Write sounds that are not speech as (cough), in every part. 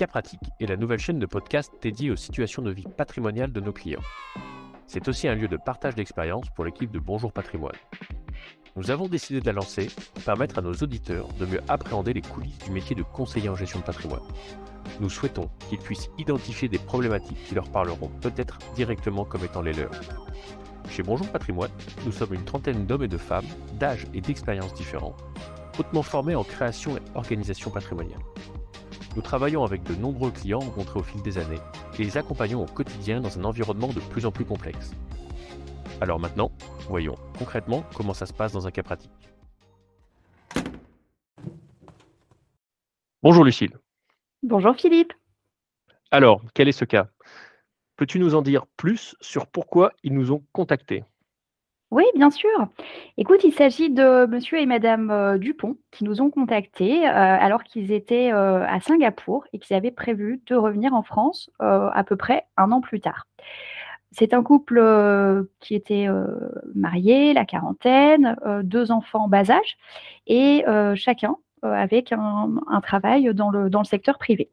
Cas Pratique est la nouvelle chaîne de podcast dédiée aux situations de vie patrimoniale de nos clients. C'est aussi un lieu de partage d'expérience pour l'équipe de Bonjour Patrimoine. Nous avons décidé de la lancer pour permettre à nos auditeurs de mieux appréhender les coulisses du métier de conseiller en gestion de patrimoine. Nous souhaitons qu'ils puissent identifier des problématiques qui leur parleront peut-être directement comme étant les leurs. Chez Bonjour Patrimoine, nous sommes une trentaine d'hommes et de femmes, d'âge et d'expériences différents, hautement formés en création et organisation patrimoniale. Nous travaillons avec de nombreux clients rencontrés au fil des années et les accompagnons au quotidien dans un environnement de plus en plus complexe. Alors maintenant, voyons concrètement comment ça se passe dans un cas pratique. Bonjour Lucille. Bonjour Philippe. Alors, quel est ce cas? Peux-tu nous en dire plus sur pourquoi ils nous ont contactés? Oui, bien sûr. Écoute, il s'agit de monsieur et madame euh, Dupont qui nous ont contactés euh, alors qu'ils étaient euh, à Singapour et qu'ils avaient prévu de revenir en France à peu près un an plus tard. C'est un couple qui était marié, la quarantaine, deux enfants en bas âge et chacun avec un, travail dans le secteur privé.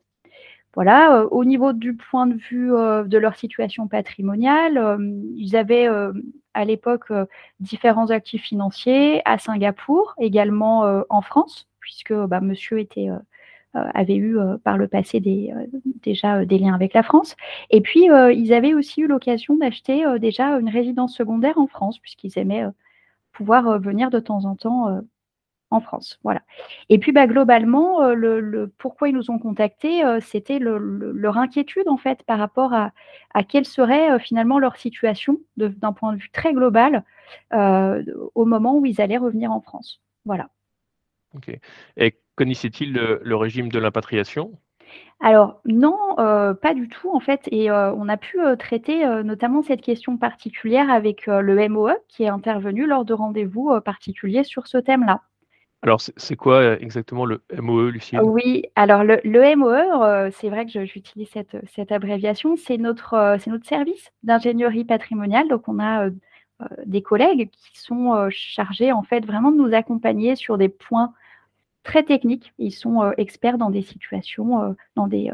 Voilà, au niveau du point de vue de leur situation patrimoniale, ils avaient à l'époque différents actifs financiers à Singapour, également en France, puisque bah, monsieur était, avait eu par le passé déjà des liens avec la France. Et puis, ils avaient aussi eu l'occasion d'acheter déjà une résidence secondaire en France, puisqu'ils aimaient pouvoir venir de temps en temps en France. Voilà. Et puis bah, globalement, euh, le, pourquoi ils nous ont contactés, euh, c'était leur inquiétude en fait par rapport à, quelle serait euh, finalement leur situation d'un point de vue très global au moment où ils allaient revenir en France. Voilà. Ok. Et connaissait-il le, régime de l'impatriation alors non, pas du tout en fait. Et on a pu traiter notamment cette question particulière avec le MOE qui est intervenu lors de rendez-vous particuliers sur ce thème-là. Alors, c'est quoi euh, exactement le MOE, Lucille? Oui, alors le, MOE, euh, c'est vrai que j'utilise cette, abréviation, c'est notre, euh, notre service d'ingénierie patrimoniale. Donc, on a des collègues qui sont chargés en fait vraiment de nous accompagner sur des points très techniques. Ils sont experts dans des situations, dans des,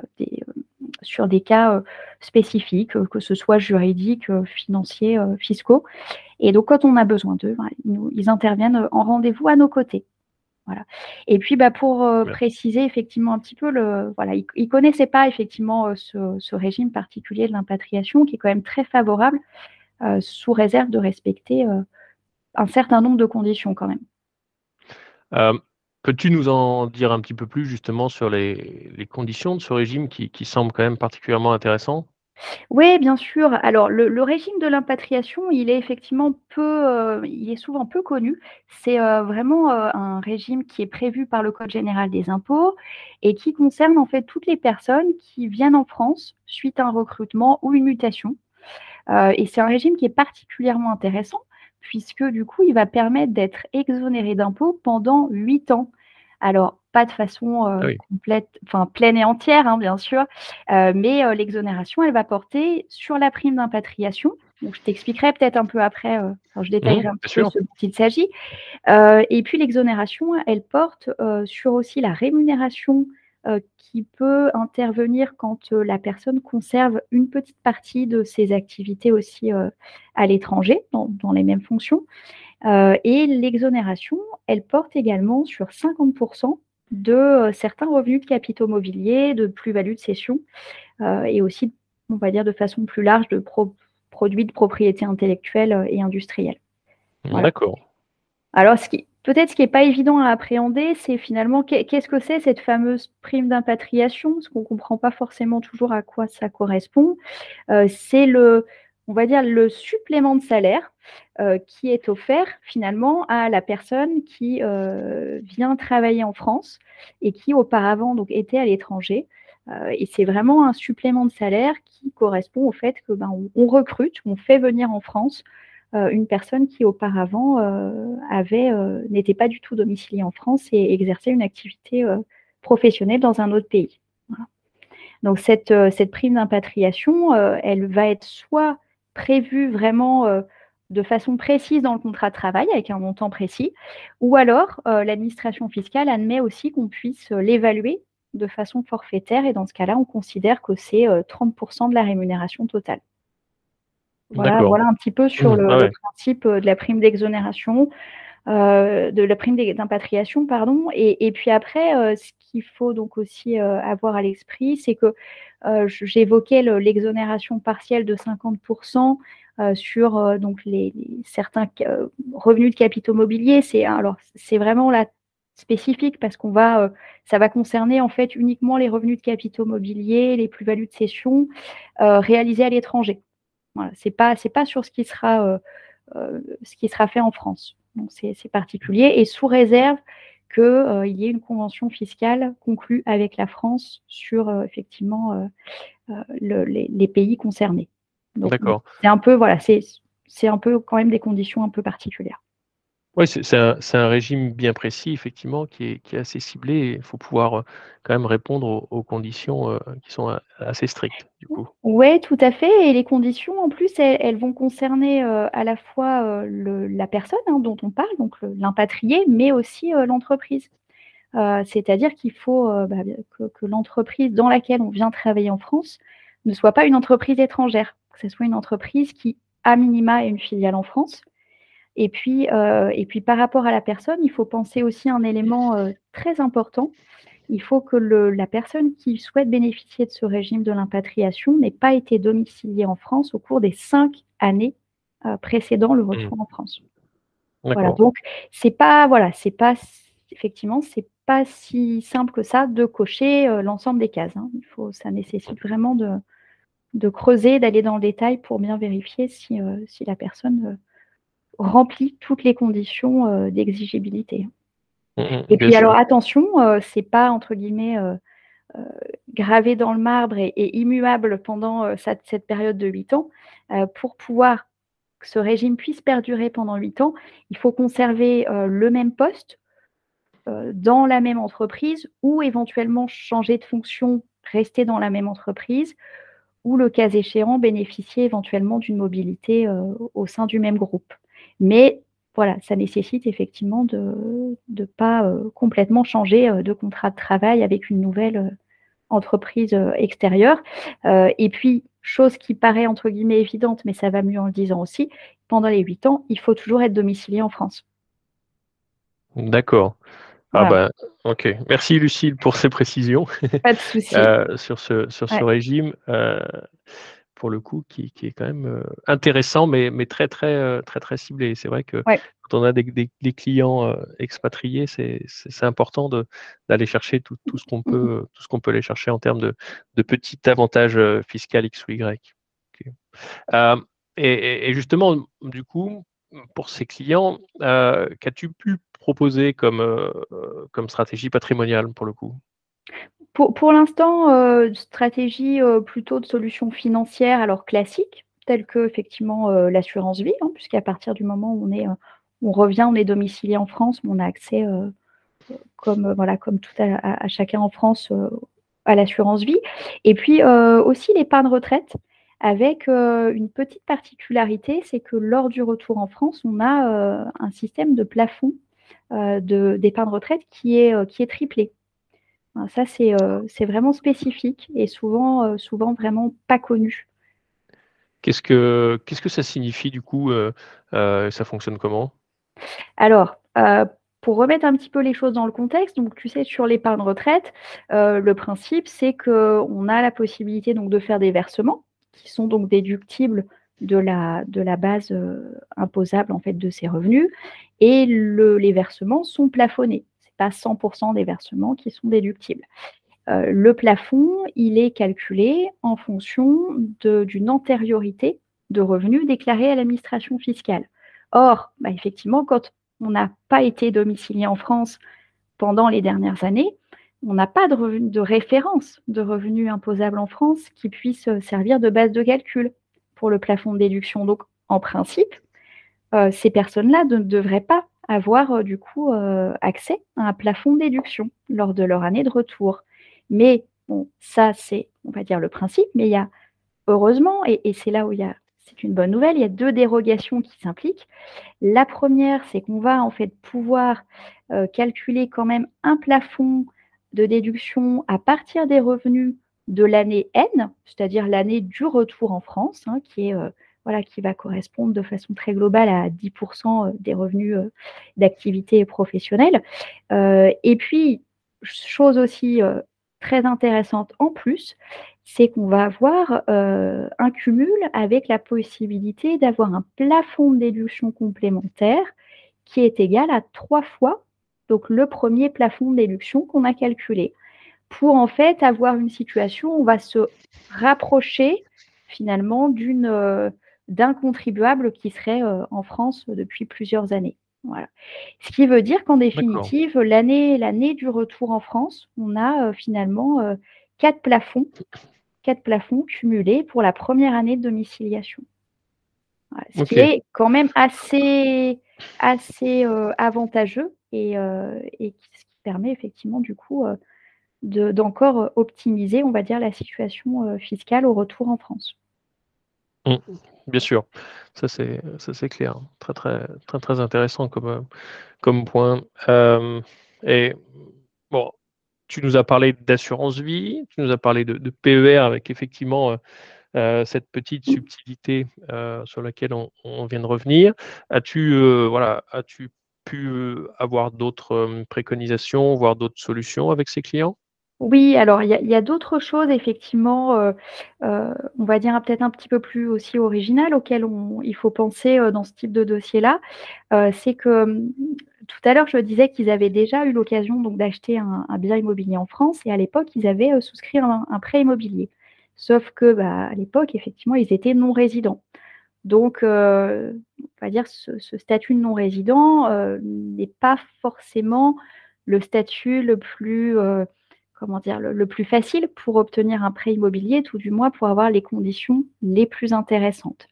sur des cas spécifiques, que ce soit juridiques, financiers, fiscaux. Et donc, quand on a besoin d'eux, ben, ils interviennent en rendez-vous à nos côtés. Voilà. Et puis, bah, pour euh, préciser effectivement un petit peu, le, voilà, il ne connaissait pas effectivement euh, ce, régime particulier de l'impatriation qui est quand même très favorable, euh, sous réserve de respecter un certain nombre de conditions quand même. Peux-tu nous en dire un petit peu plus justement sur les, conditions de ce régime qui, qui semble quand même particulièrement intéressant? Oui, bien sûr. Alors, le, régime de l'impatriation, il est effectivement peu, euh, il est souvent peu connu. C'est euh, vraiment euh, un régime qui est prévu par le Code général des impôts et qui concerne en fait toutes les personnes qui viennent en France suite à un recrutement ou une mutation. et c'est un régime qui est particulièrement intéressant puisque du coup, il va permettre d'être exonéré d'impôts pendant huit ans. Alors, pas de façon euh, ah complète, enfin pleine et entière, hein, bien sûr, euh, mais euh, l'exonération, elle va porter sur la prime d'impatriation. Donc, je t'expliquerai peut-être un peu après, je détaillerai mmh, un peu ce dont il s'agit. et puis, l'exonération, elle porte sur aussi la rémunération qui peut intervenir quand la personne conserve une petite partie de ses activités aussi à l'étranger, dans, dans, les mêmes fonctions. et l'exonération, elle porte également sur 50% de euh, certains revenus de capitaux mobiliers, de plus-value de cession, euh, et aussi, on va dire de façon plus large, de produits de propriété intellectuelle euh, et industrielle. D'accord. Alors, ce qui, peut-être ce qui n'est pas évident à appréhender, c'est finalement qu'est-ce que c'est cette fameuse prime d'impatriation, parce qu'on ne comprend pas forcément toujours à quoi ça correspond. c'est le, on va dire, le supplément de salaire euh, qui est offert finalement à la personne qui euh, vient travailler en France et qui auparavant était à l'étranger. Euh, et c'est vraiment un supplément de salaire qui correspond au fait que ben, on, recrute, on fait venir en France une personne qui auparavant n'était pas du tout domiciliée en France et exerçait une activité professionnelle dans un autre pays. Donc cette, cette prime d'impatriation, elle va être soit prévu vraiment euh, de façon précise dans le contrat de travail avec un montant précis, ou alors euh, l'administration fiscale admet aussi qu'on puisse euh, l'évaluer de façon forfaitaire et dans ce cas-là, on considère que c'est 30% de la rémunération totale. Voilà, voilà un petit peu sur mmh. le, ah principe de la prime d'exonération, de la prime d'impatriation, pardon. Et, puis après, ce qu'il faut donc aussi avoir à l'esprit, c'est que j'évoquais l'exonération partielle de 50% sur donc les, certains revenus de capitaux mobiliers. C'est alors c'est vraiment la spécifique parce qu'on va ça va concerner en fait uniquement les revenus de capitaux mobiliers, les plus-values de cession réalisées à l'étranger. Voilà, c'est pas c'est pas sur ce qui sera ce qui sera fait en France. Donc c'est particulier et sous réserve qu'il euh, y ait une convention fiscale conclue avec la France sur euh, effectivement euh, les, pays concernés. D'accord. C'est un peu voilà, c'est un peu quand même des conditions un peu particulières. Oui, c'est un, régime bien précis, effectivement, qui est, assez ciblé. Il faut pouvoir quand même répondre aux, conditions qui sont assez strictes, du. Oui, tout à fait. Et les conditions, en plus, elles, vont concerner à la fois la personne hein, dont on parle, donc l'impatrié, mais aussi l'entreprise. C'est-à-dire qu'il faut bah, que, l'entreprise dans laquelle on vient travailler en France ne soit pas une entreprise étrangère, que ce soit une entreprise qui, à minima, ait une filiale en France et puis, euh, et puis par rapport à la personne, il faut penser aussi à un élément euh, très important. Il faut que la personne qui souhaite bénéficier de ce régime de l'impatriation n'ait pas été domiciliée en France au cours des cinq années euh, précédant le mmh. retour en France. Voilà, donc c'est pas, voilà, c'est pas, effectivement, c'est pas si simple que ça de cocher l'ensemble des cases. Hein. Il faut, ça nécessite vraiment de, de creuser, d'aller dans le détail pour bien vérifier si, si la personne remplit toutes les conditions euh, d'exigibilité. Mmh, mmh, et puis alors attention, euh, c'est pas entre guillemets euh, gravé dans le marbre et, immuable pendant cette, période de 8 ans. pour pouvoir que ce régime puisse perdurer pendant 8 ans, il faut conserver le même poste dans la même entreprise ou éventuellement changer de fonction, rester dans la même entreprise ou le cas échéant bénéficier éventuellement d'une mobilité au sein du même groupe. Mais voilà, ça nécessite effectivement de ne pas euh, complètement changer euh, de contrat de travail avec une nouvelle euh, entreprise extérieure. et puis, chose qui paraît entre guillemets évidente, mais ça va mieux en le disant aussi, pendant les huit ans, il faut toujours être domicilié en France. D'accord. Ah bah, ok. Merci Lucille pour ces précisions. Pas de (laughs) souci. sur ce, sur ce régime pour le coup, qui, est quand même euh, intéressant, mais, mais très, très, euh, très, très ciblé. C'est vrai que quand on a des, des, clients euh, expatriés, c'est important d'aller chercher tout, tout ce qu'on mmh peut, tout ce qu'on peut aller chercher en termes de, de petits avantages fiscaux X ou Y. et, justement, du coup, pour ces clients, qu'as-tu pu proposer comme, comme stratégie patrimoniale pour le coup? Pour, l'instant, euh, stratégie euh, plutôt de solutions financières, alors classiques, telles que effectivement euh, l'assurance vie, hein, puisqu'à partir du moment où on est, on revient, on est domicilié en France, on a accès, comme voilà, comme tout à, chacun en France, à l'assurance vie. Et puis aussi l'épargne retraite, avec une petite particularité, c'est que lors du retour en France, on a un système de plafond d'épargne retraite qui est, qui est triplé. Ça, euh, c'est vraiment spécifique et souvent, euh, souvent vraiment pas connu. Qu'est-ce que, qu'est-ce que ça signifie du coup euh, Ça fonctionne comment? Alors, pour remettre un petit peu les choses dans le contexte, donc tu sais, sur l'épargne retraite, le principe, c'est qu'on a la possibilité donc, de faire des versements qui sont donc déductibles de la, de la base imposable en fait de ces revenus et les versements sont plafonnés pas 100% des versements qui sont déductibles. Euh, le plafond, il est calculé en fonction d'une antériorité de revenus déclarés à l'administration fiscale. Or, bah, effectivement, quand on n'a pas été domicilié en France pendant les dernières années, on n'a pas de, de, référence de revenus imposables en France qui puisse servir de base de calcul pour le plafond de déduction. Donc, en principe, euh, ces personnes-là ne devraient pas avoir euh, du coup euh, accès à un plafond de déduction lors de leur année de retour. Mais bon, ça c'est, on va dire, le principe, mais il y a, heureusement, et, c'est là où il y a, c'est une bonne nouvelle, il y a deux dérogations qui s'impliquent. La première, c'est qu'on va en fait pouvoir euh, calculer quand même un plafond de déduction à partir des revenus de l'année N, c'est-à-dire l'année du retour en France, hein, qui est voilà, qui va correspondre de façon très globale à 10% des revenus d'activité professionnelle. et puis, chose aussi très intéressante en plus, c'est qu'on va avoir un cumul avec la possibilité d'avoir un plafond de déduction complémentaire qui est égal à trois fois donc le premier plafond de déduction qu'on a calculé pour en fait avoir une situation où on va se rapprocher finalement d'une d'un contribuable qui serait en France depuis plusieurs années. Voilà. Ce qui veut dire qu'en définitive, l'année, l'année du retour en France, on a finalement quatre plafonds, quatre plafonds cumulés pour la première année de domiciliation. Ce qui est quand même assez, assez avantageux et, et, qui permet effectivement du coup d'encore optimiser, on va dire, la situation fiscale au retour en France. Mmh. Bien sûr, ça c'est clair. Très très très très intéressant comme, euh, comme point. et bon, tu nous as parlé d'assurance vie, tu nous as parlé de, PER avec effectivement euh, euh, cette petite subtilité sur laquelle on, vient de revenir. As-tu voilà, as-tu pu avoir d'autres préconisations, voire d'autres solutions avec ces clients? Oui, alors il y a, d'autres choses effectivement, euh, euh, on va dire peut-être un petit peu plus aussi originales auxquelles il faut penser euh, dans ce type de dossier-là. c'est que hum, tout à l'heure, je disais qu'ils avaient déjà eu l'occasion d'acheter un, bien immobilier en France et à l'époque, ils avaient souscrit un, prêt immobilier. Sauf que bah, à l'époque, effectivement, ils étaient non résidents. Donc, on va dire ce, ce statut de non résident n'est pas forcément le statut le plus comment dire, le, plus facile pour obtenir un prêt immobilier, tout du moins pour avoir les conditions les plus intéressantes.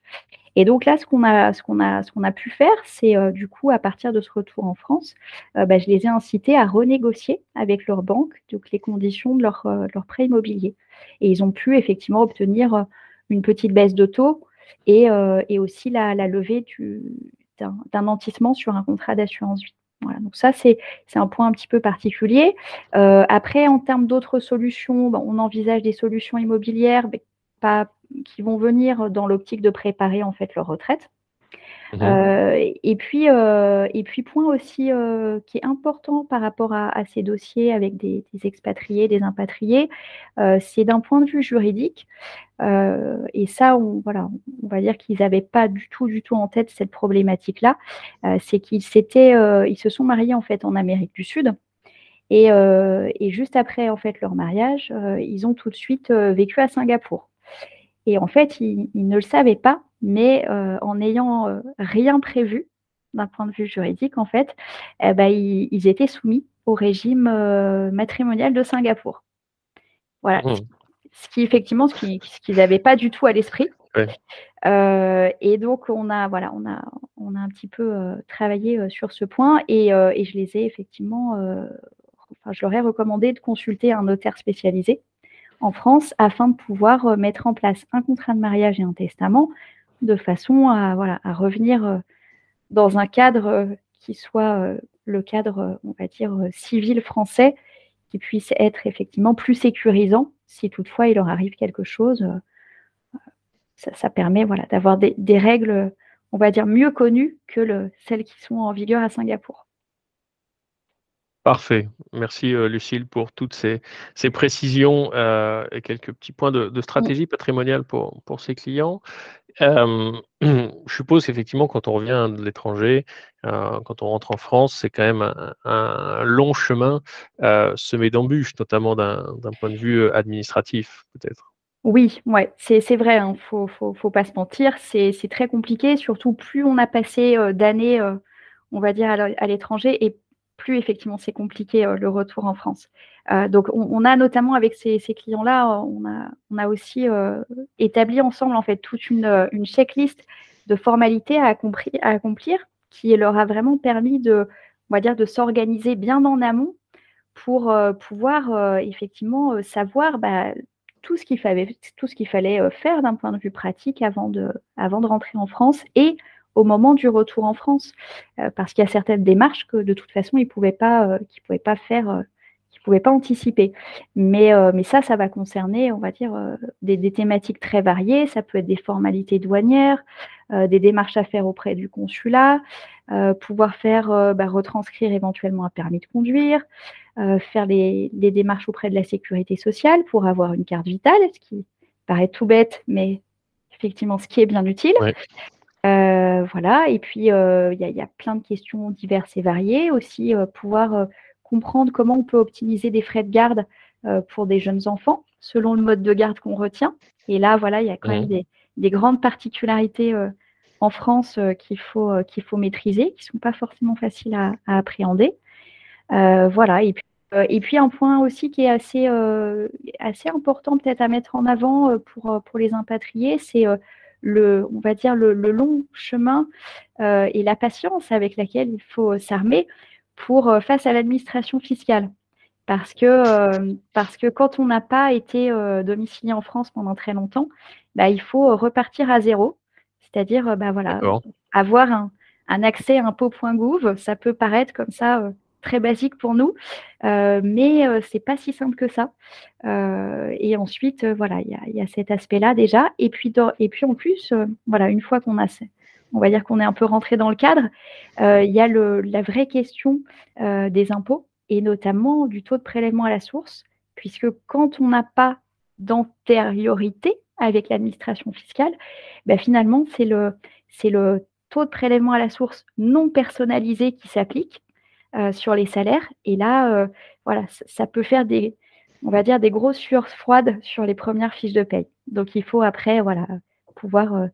Et donc là, ce qu'on a, a, a pu faire, c'est euh, du coup, à partir de ce retour en France, euh, bah, je les ai incités à renégocier avec leur banque donc, les conditions de leur, euh, prêt immobilier. Et ils ont pu effectivement obtenir une petite baisse de taux et, aussi la, levée d'un nantissement sur un contrat d'assurance vie. Voilà, donc ça, c'est un point un petit peu particulier. Euh, après, en termes d'autres solutions, on envisage des solutions immobilières qui vont venir dans l'optique de préparer en fait leur retraite. Mmh euh, et, puis, euh, et puis, point aussi euh, qui est important par rapport à, ces dossiers avec des, expatriés, des impatriés, c'est d'un point de vue juridique. et ça, on, voilà, on va dire qu'ils n'avaient pas du tout, du tout en tête cette problématique-là. c'est qu'ils s'étaient, ils se sont mariés en fait en Amérique du Sud. Et, et juste après en fait leur mariage, ils ont tout de suite vécu à Singapour. Et en fait, ils, ne le savaient pas, mais euh, en n'ayant euh, rien prévu d'un point de vue juridique, en fait, eh ben, ils, étaient soumis au régime euh, matrimonial de Singapour. Voilà. Mmh. Ce qui, effectivement, ce qu'ils n'avaient pas du tout à l'esprit. et donc, on a, voilà, on a, on a un petit peu travaillé sur ce point et, et, je les ai effectivement, enfin, je leur ai recommandé de consulter un notaire spécialisé en France afin de pouvoir mettre en place un contrat de mariage et un testament de façon à, revenir euh, dans un cadre euh, qui soit le cadre, on va dire, civil français, qui puisse être effectivement plus sécurisant si toutefois il leur arrive quelque chose. Ça, permet voilà, d'avoir des, règles, on va dire, mieux connues que celles qui sont en vigueur à Singapour. Parfait. Merci, euh, Lucille, pour toutes ces, précisions euh, et quelques petits points de, stratégie patrimoniale pour, pour ces clients. (clears throat) je suppose qu'effectivement, quand on revient de l'étranger, euh, quand on rentre en France, c'est quand même un, long chemin semé d'embûches, notamment d'un point de vue administratif, peut-être. Oui, ouais, c'est vrai, il hein, ne faut, faut, pas se mentir, c'est très compliqué, surtout plus on a passé d'années, on va dire, à l'étranger, et plus effectivement c'est compliqué euh, le retour en France. Euh, donc on, a notamment avec ces, clients-là, on a, on a aussi euh, établi ensemble en fait toute une, checklist de formalités à, à, accomplir qui leur a vraiment permis de, on va dire, de s'organiser bien en amont pour pouvoir effectivement savoir bah, tout ce qu'il fallait, tout ce qu'il fallait faire d'un point de vue pratique avant de, avant de rentrer en France et au moment du retour en France, euh, parce qu'il y a certaines démarches que de toute façon ils ne pouvaient, pas, euh, pouvaient pas faire, euh, ne pouvaient pas anticiper. Mais, mais ça, ça va concerner, on va dire, des, des, thématiques très variées. Ça peut être des formalités douanières, des démarches à faire auprès du consulat, pouvoir faire bah, retranscrire éventuellement un permis de conduire, faire les, démarches auprès de la sécurité sociale pour avoir une carte vitale, ce qui paraît tout bête, mais effectivement ce qui est bien utile. Euh, voilà, et puis euh, il y, a plein de questions diverses et variées. Aussi, euh, pouvoir comprendre comment on peut optimiser des frais de garde pour des jeunes enfants selon le mode de garde qu'on retient. Et là, voilà, il y a quand même des, grandes particularités en France qu'il faut, qu'il faut maîtriser, qui ne sont pas forcément faciles à, appréhender. voilà, et puis, et puis un point aussi qui est assez, assez important peut-être à mettre en avant pour, pour les impatriés, c'est le, on va dire, le, long chemin euh, et la patience avec laquelle il faut s'armer pour euh, face à l'administration fiscale. Parce que, euh, parce que quand on n'a pas été domicilié en France pendant très longtemps, bah, il faut repartir à zéro. C'est-à-dire bah, voilà, avoir un, un accès impôt.gouv. Ça peut paraître comme ça très basique pour nous, euh, mais euh, c'est pas si simple que ça. Euh, et ensuite, voilà, il y, a, cet aspect-là déjà. Et puis, et puis en plus, voilà, une fois qu'on a, on va dire qu'on est un peu rentré dans le cadre, il y a la vraie question des impôts et notamment du taux de prélèvement à la source, puisque quand on n'a pas d'antériorité avec l'administration fiscale, ben finalement, c'est le, c'est le taux de prélèvement à la source non personnalisé qui s'applique. Euh, sur les salaires. Et là, euh, voilà, ça peut faire des, on va dire, des grosses sueurs froides sur les premières fiches de paye. Donc, il faut après, voilà, pouvoir euh,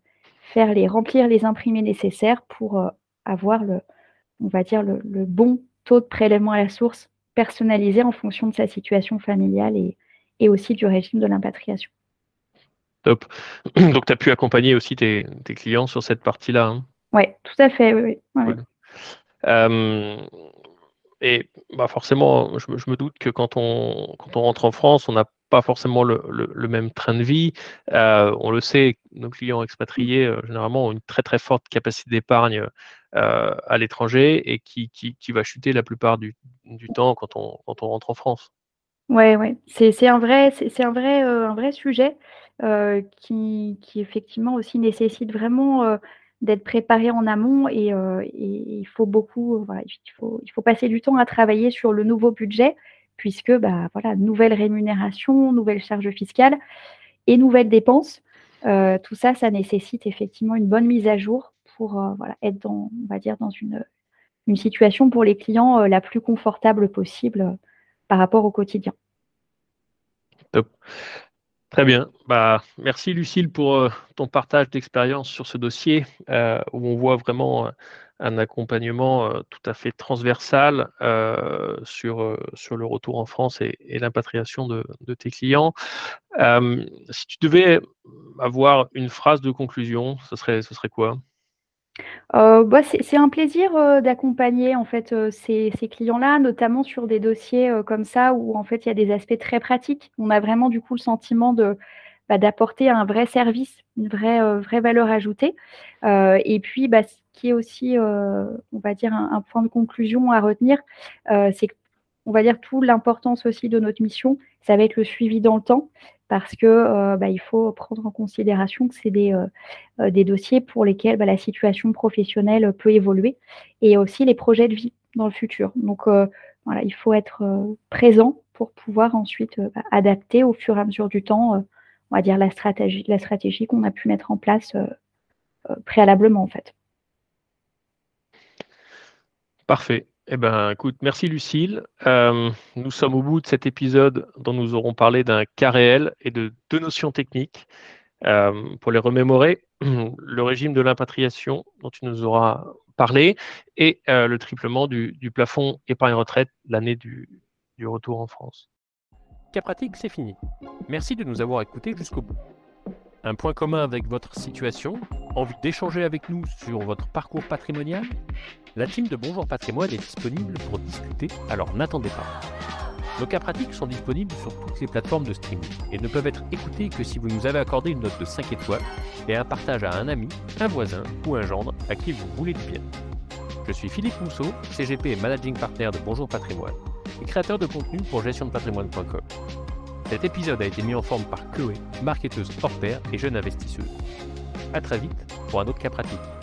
faire les, remplir les imprimés nécessaires pour avoir le, on va dire, le, bon taux de prélèvement à la source personnalisé en fonction de sa situation familiale et, et aussi du régime de l'impatriation. Top. (clears throat) Donc, tu as pu accompagner aussi tes, tes clients sur cette partie-là. Hein? Oui, tout à fait. Oui, et bah forcément, je, me doute que quand on, quand on rentre en France, on n'a pas forcément le, le, même train de vie. Euh, on le sait, nos clients expatriés, euh, généralement, ont une très très forte capacité d'épargne euh, à l'étranger et qui, qui, qui, va chuter la plupart du, du temps quand on, quand on rentre en France. Oui, ouais. c'est un vrai, un un vrai sujet qui, qui effectivement aussi nécessite vraiment d'être préparé en amont et, euh, il faut beaucoup, voilà, il, faut, il faut passer du temps à travailler sur le nouveau budget puisque bah, voilà, nouvelle rémunération, nouvelles charges fiscales et nouvelles dépenses. Euh, tout ça, ça nécessite effectivement une bonne mise à jour pour euh, voilà, être dans, on va dire, dans une, une situation pour les clients la plus confortable possible par rapport au quotidien. Top. Très bien. Bah, merci Lucille pour euh, ton partage d'expérience sur ce dossier euh, où on voit vraiment euh, un accompagnement tout à fait transversal sur, sur le retour en France et, l'impatriation de, tes clients. si tu devais avoir une phrase de conclusion, ce serait, ce serait quoi? Euh, bah, c'est un plaisir, euh, d'accompagner en fait, euh, ces clients-là, notamment sur des dossiers, comme ça où en fait il y a des aspects très pratiques. On a vraiment du coup le sentiment de, bah, d'apporter un vrai service, une vraie, valeur ajoutée. et puis, bah, ce qui est aussi, on va dire un point de conclusion à retenir, c'est on va dire tout l'importance aussi de notre mission, ça va être le suivi dans le temps parce que euh, bah, il faut prendre en considération que c'est des, euh, euh, dossiers pour lesquels bah, la situation professionnelle peut évoluer et aussi les projets de vie dans le futur. Donc voilà, il faut être présent pour pouvoir ensuite bah, adapter au fur et à mesure du temps, on va dire la stratégie, la stratégie qu'on a pu mettre en place préalablement en fait. Parfait. Eh ben, écoute, merci Lucille. Euh, nous sommes au bout de cet épisode dont nous aurons parlé d'un cas réel et de deux notions techniques. Euh, pour les remémorer, (clears throat) le régime de l'impatriation dont tu nous auras parlé et euh, le triplement du, plafond épargne-retraite l'année du, du retour en France. Cas pratique, c'est fini. Merci de nous avoir écoutés jusqu'au bout. Un point commun avec votre situation Envie d'échanger avec nous sur votre parcours patrimonial la team de Bonjour Patrimoine est disponible pour discuter, alors n'attendez pas. Nos cas pratiques sont disponibles sur toutes les plateformes de streaming et ne peuvent être écoutés que si vous nous avez accordé une note de 5 étoiles et un partage à un ami, un voisin ou un gendre à qui vous voulez du bien. Je suis Philippe Mousseau, CGP et Managing Partner de Bonjour Patrimoine. et créateur de contenu pour gestiondepatrimoine.com. Cet épisode a été mis en forme par Chloé, marketeuse hors pair et jeune investisseuse. A très vite pour un autre cas pratique.